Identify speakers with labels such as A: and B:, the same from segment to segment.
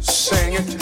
A: Sing
B: it.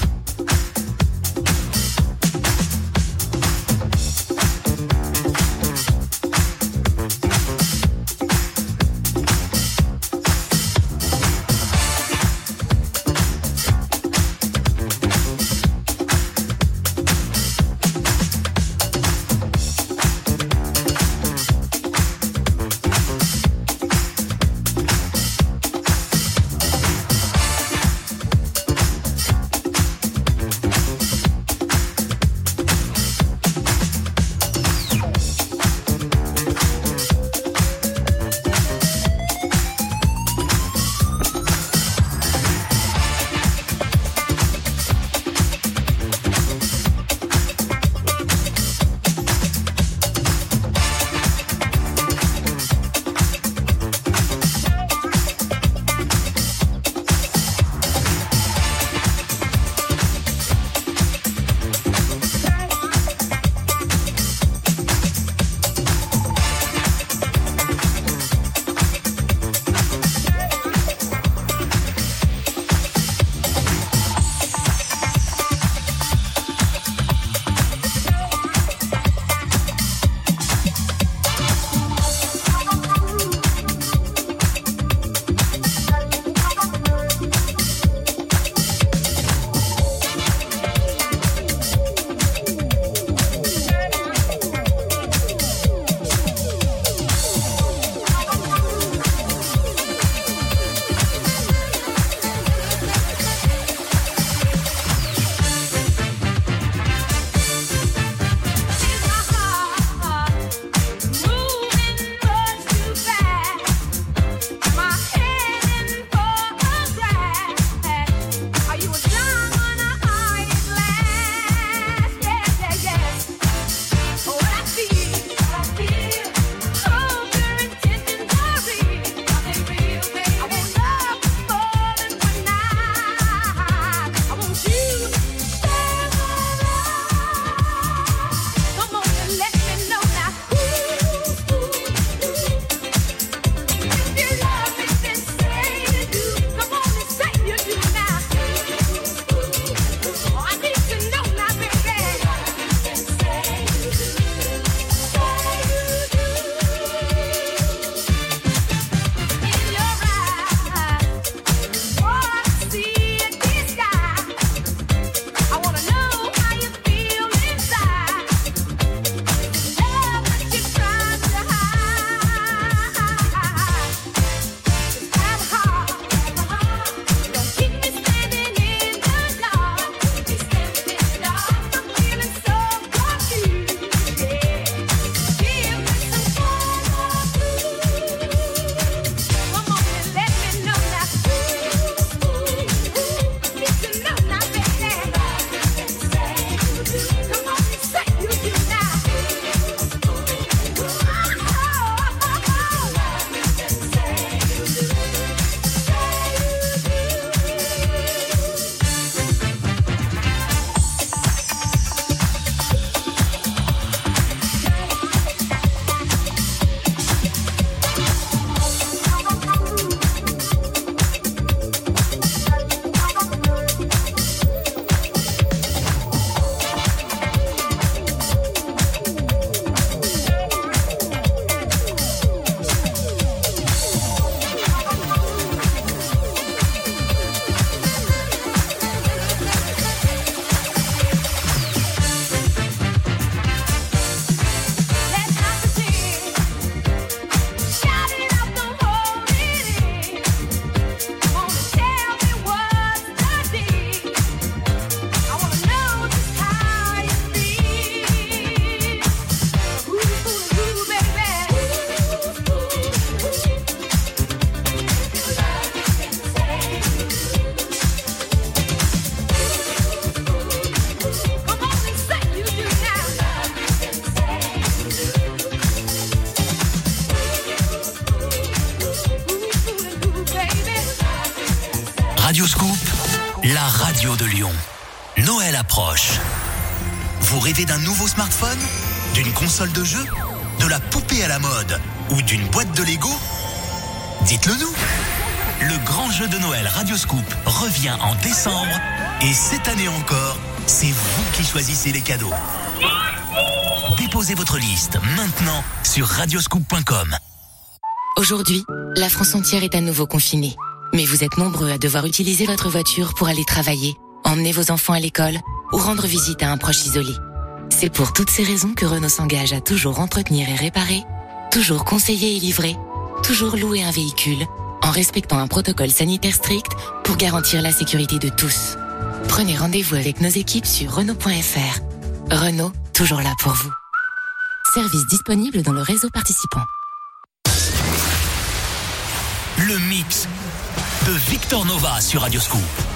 B: D'une console de jeu De la poupée à la mode Ou d'une boîte de Lego? Dites-le nous
C: le grand jeu de Noël Radioscoop revient en décembre et cette année encore, c'est vous qui choisissez les cadeaux. Déposez votre liste maintenant sur radioscoop.com.
D: Aujourd'hui, la France entière est à nouveau confinée. Mais vous êtes nombreux à devoir utiliser votre voiture pour aller travailler, emmener vos enfants à l'école ou rendre visite à un proche isolé. C'est pour toutes ces raisons que Renault s'engage à toujours entretenir et réparer, toujours conseiller et livrer, toujours louer un véhicule, en respectant un protocole sanitaire strict pour garantir la sécurité de tous. Prenez rendez-vous avec nos équipes sur Renault.fr. Renault, toujours là pour vous. Service disponible dans le réseau participant.
C: Le mix de Victor Nova sur Radioscoop.
E: Radioscoop,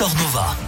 E: Nova.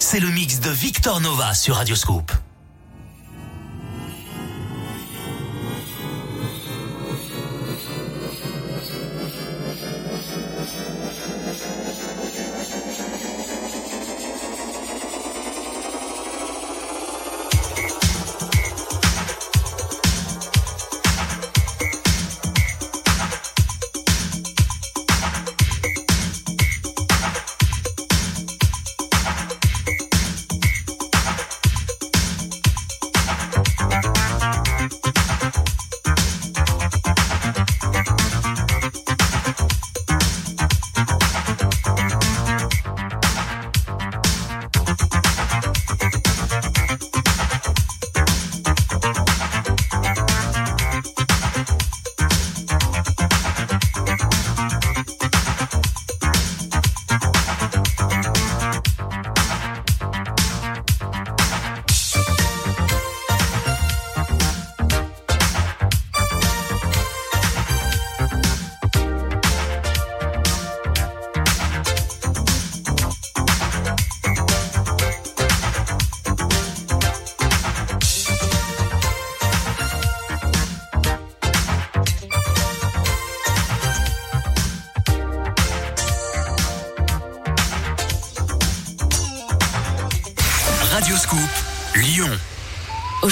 F: C'est le mix de Victor Nova sur Radioscope.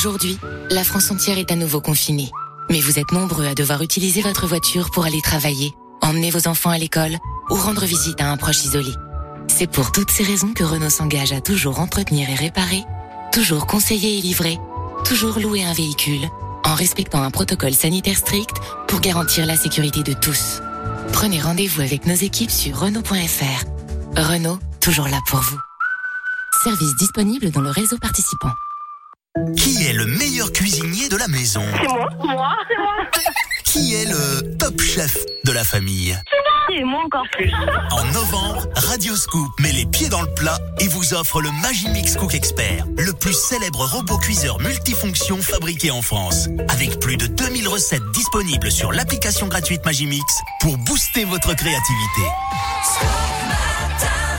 D: Aujourd'hui, la France entière est à nouveau confinée. Mais vous êtes nombreux à devoir utiliser votre voiture pour aller travailler, emmener vos enfants à l'école ou rendre visite à un proche isolé. C'est pour toutes ces raisons que Renault s'engage à toujours entretenir et réparer, toujours conseiller et livrer, toujours louer un véhicule, en respectant un protocole sanitaire strict pour garantir la sécurité de tous. Prenez rendez-vous avec nos équipes sur Renault.fr. Renault, toujours là pour vous. Service disponible dans le réseau participant.
F: Qui est le meilleur cuisinier de la maison
G: C'est moi, moi, c'est moi.
F: Qui est le top chef de la famille?
G: Et moi encore plus.
F: En novembre, Radio Scoop met les pieds dans le plat et vous offre le Magimix Cook Expert, le plus célèbre robot cuiseur multifonction fabriqué en France. Avec plus de 2000 recettes disponibles sur l'application gratuite Magimix pour booster votre créativité.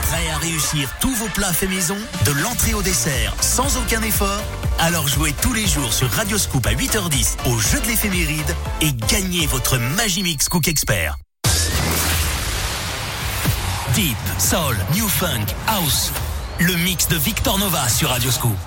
F: Prêt à réussir tous vos plats faits maison, de l'entrée au dessert, sans aucun effort Alors jouez tous les jours sur Radio Scoop à 8h10 au jeu de l'éphéméride et gagnez votre Magimix Cook Expert. Deep, Soul, New Funk, House. Le mix de Victor Nova sur Radio Scoop.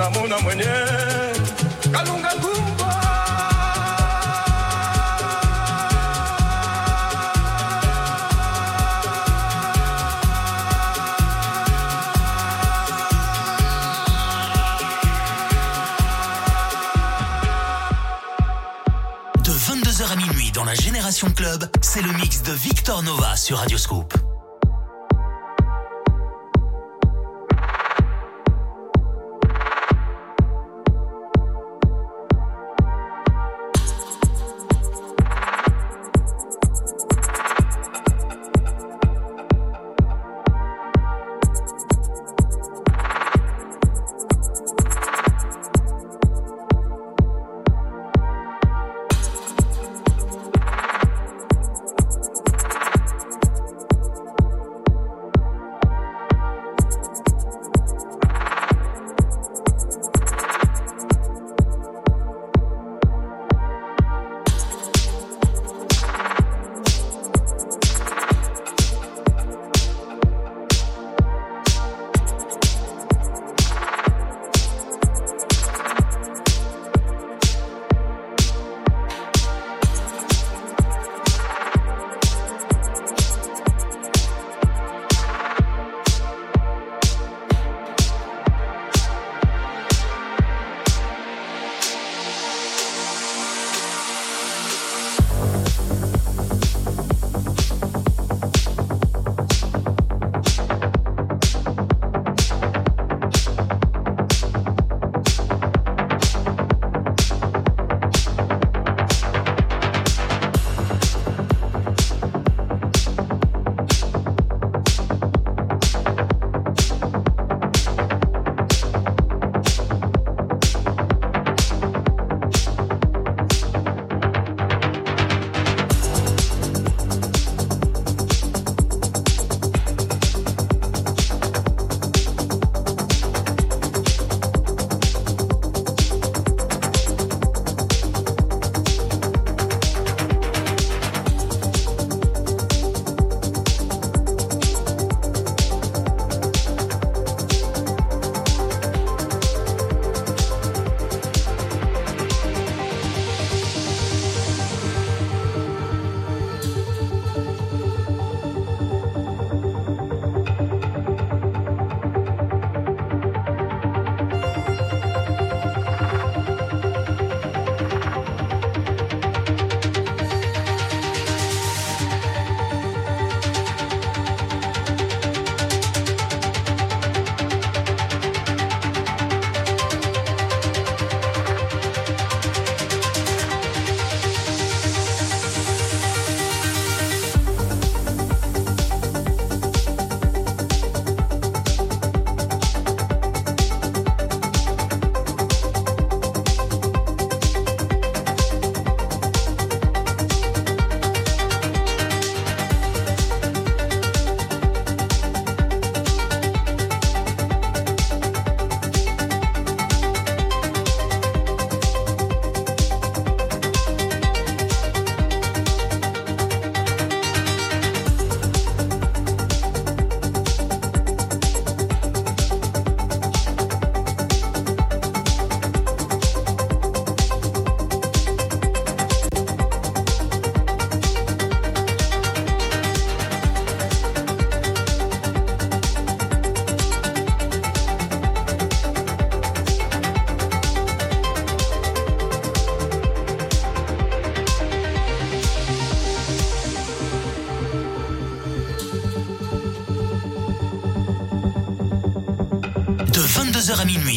F: Sur Radioscope. 22h à minuit dans la Génération Club, c'est le mix de Victor Nova sur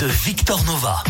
F: Scoop.
B: Victor Nova.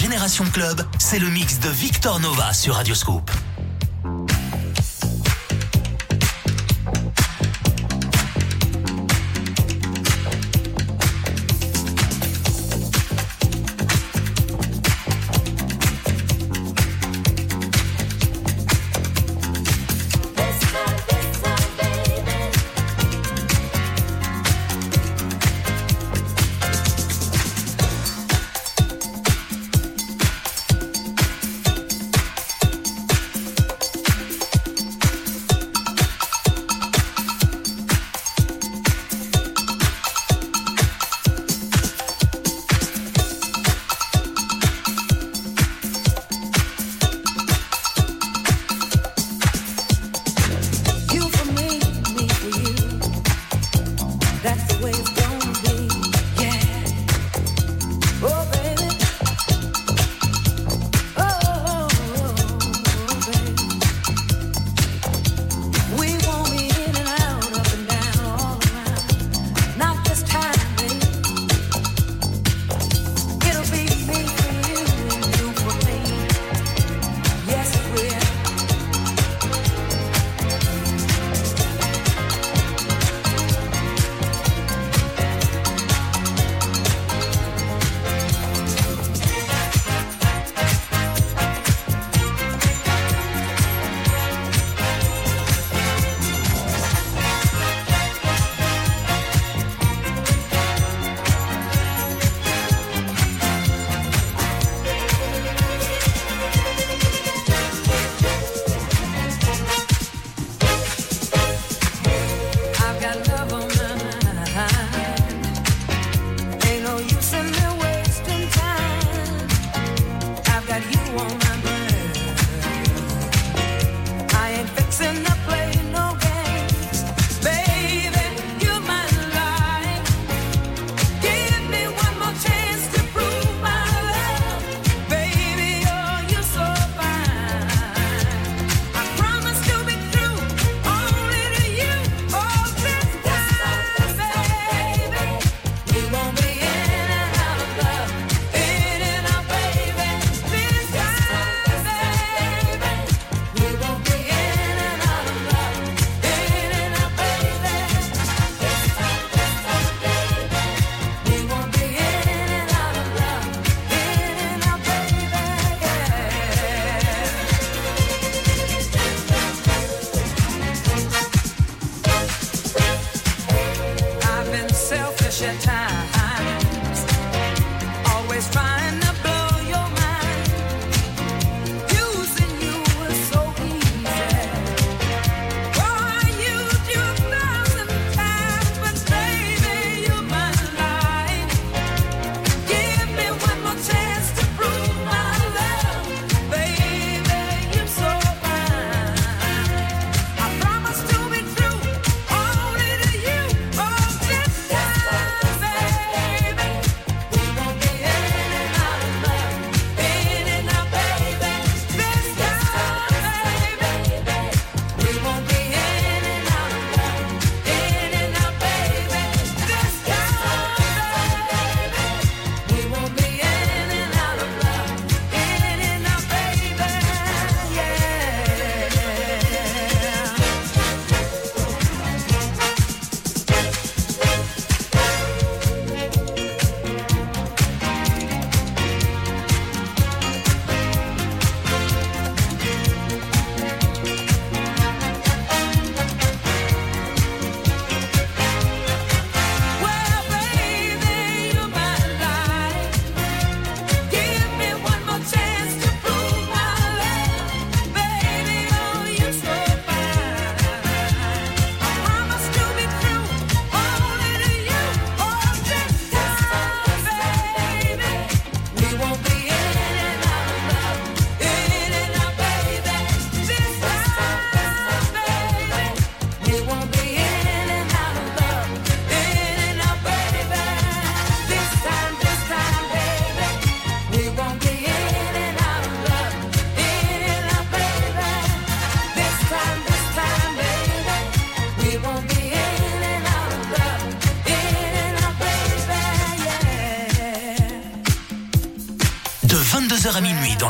B: Génération Club, c'est le mix de Victor Nova sur Radioscope.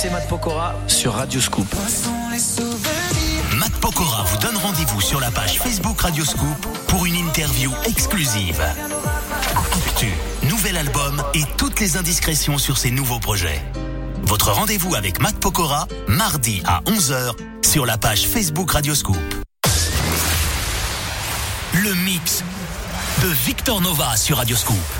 H: C'est Matt Pokora sur Radio Scoop.
F: Matt Pokora vous donne rendez-vous sur la page Facebook Radio Scoop pour une interview exclusive. Actu, nouvel album et toutes les indiscrétions sur ses nouveaux projets. Votre rendez-vous avec Matt Pokora, mardi à 11h sur la page Facebook Radio Scoop. Le mix de Victor Nova sur Radio Scoop.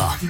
E: Nova.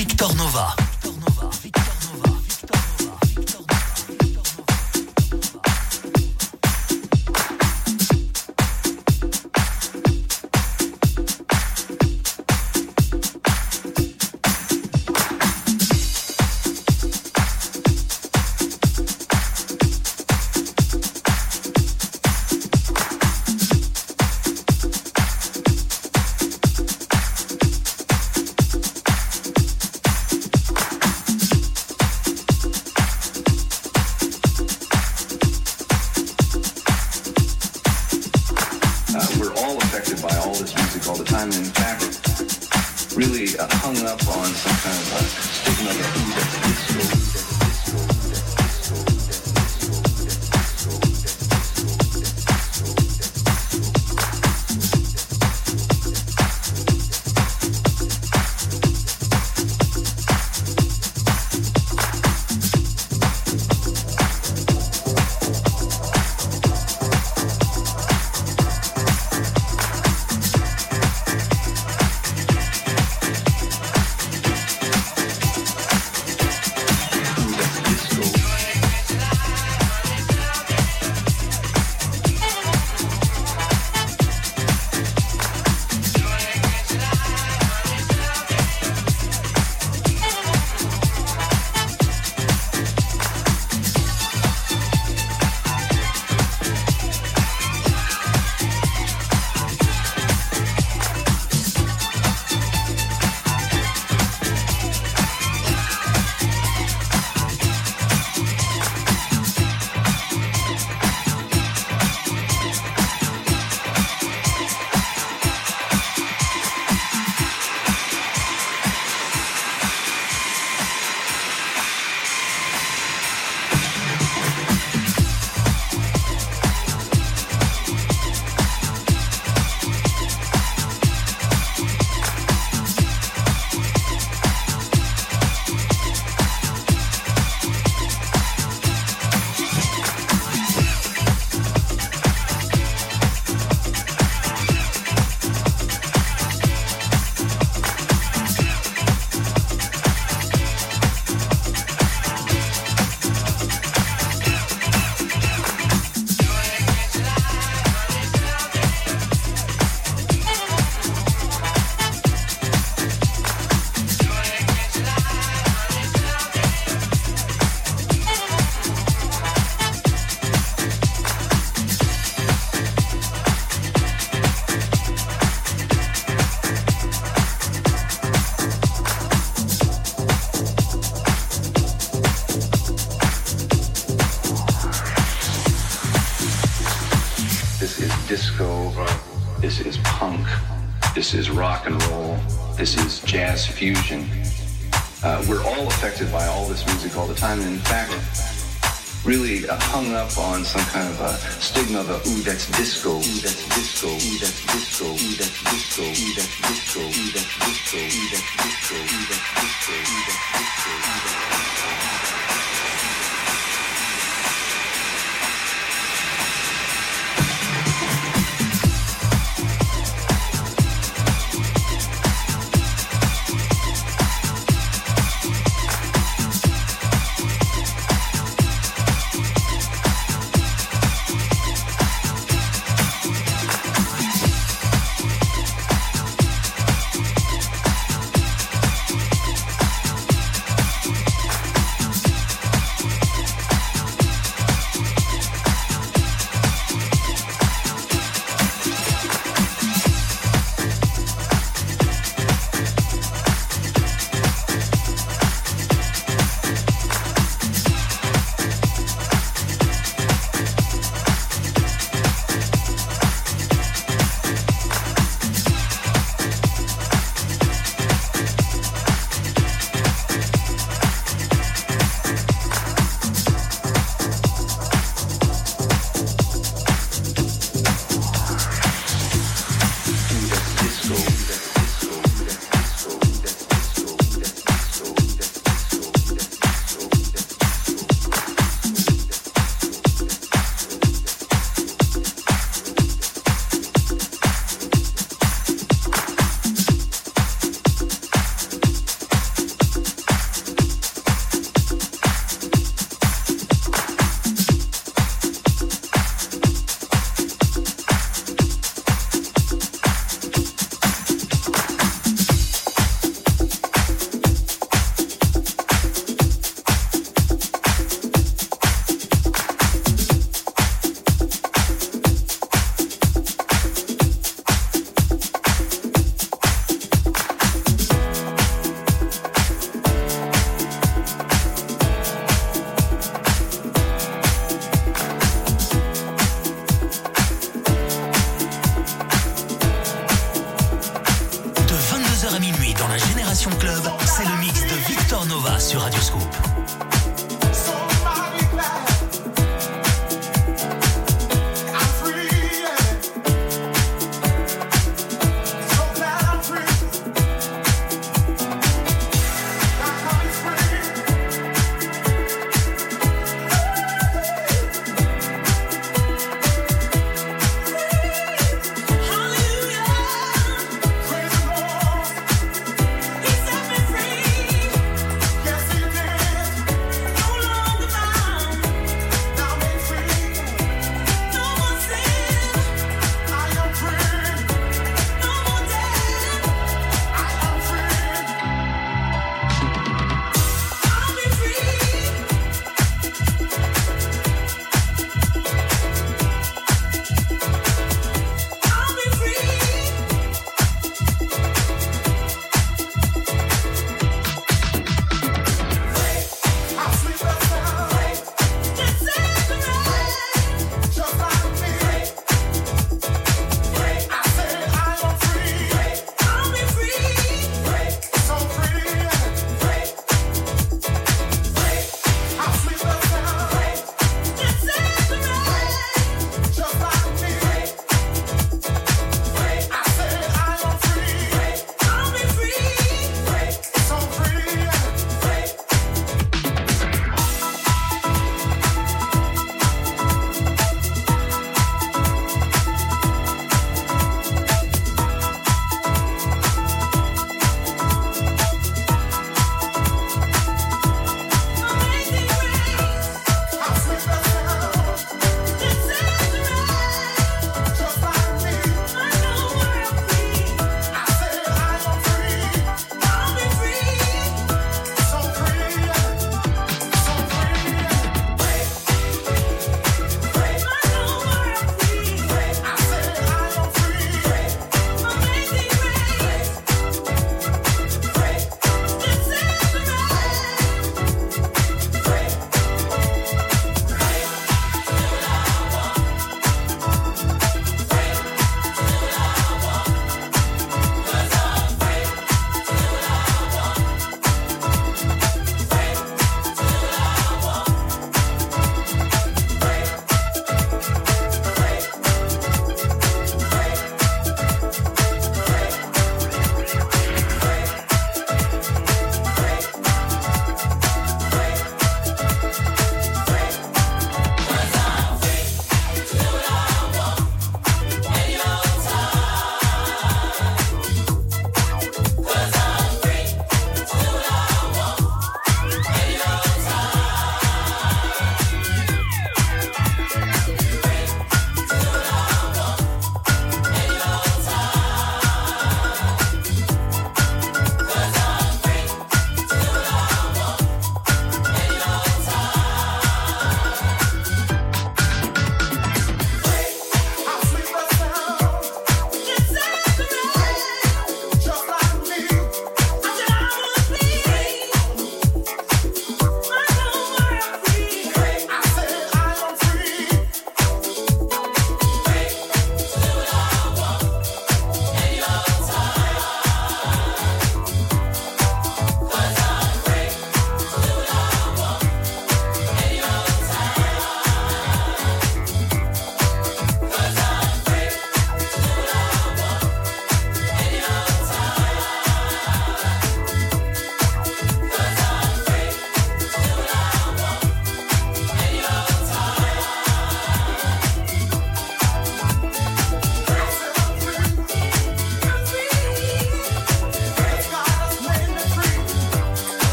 F: Victor Nova.
H: Fusion. Uh, we're all affected by all this music all the time, and in fact, really uh, hung up on some kind of a stigma of a, ooh, that's disco, ooh, that's disco, ooh, that's disco, ooh, that's disco, ooh, that's disco, ooh, that's disco, ooh, that's disco, ooh, that's disco, ooh, that's disco, ooh, that's disco.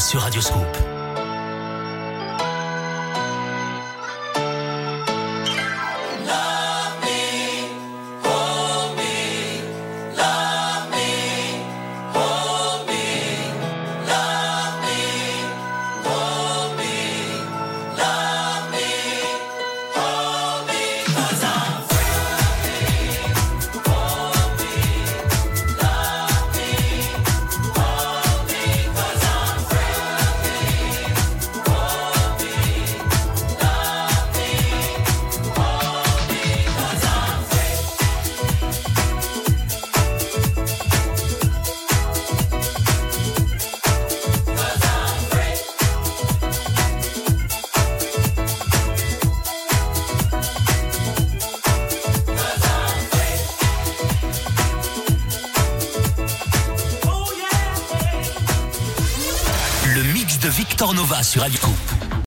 F: Sur Radio sur Radio Scoop.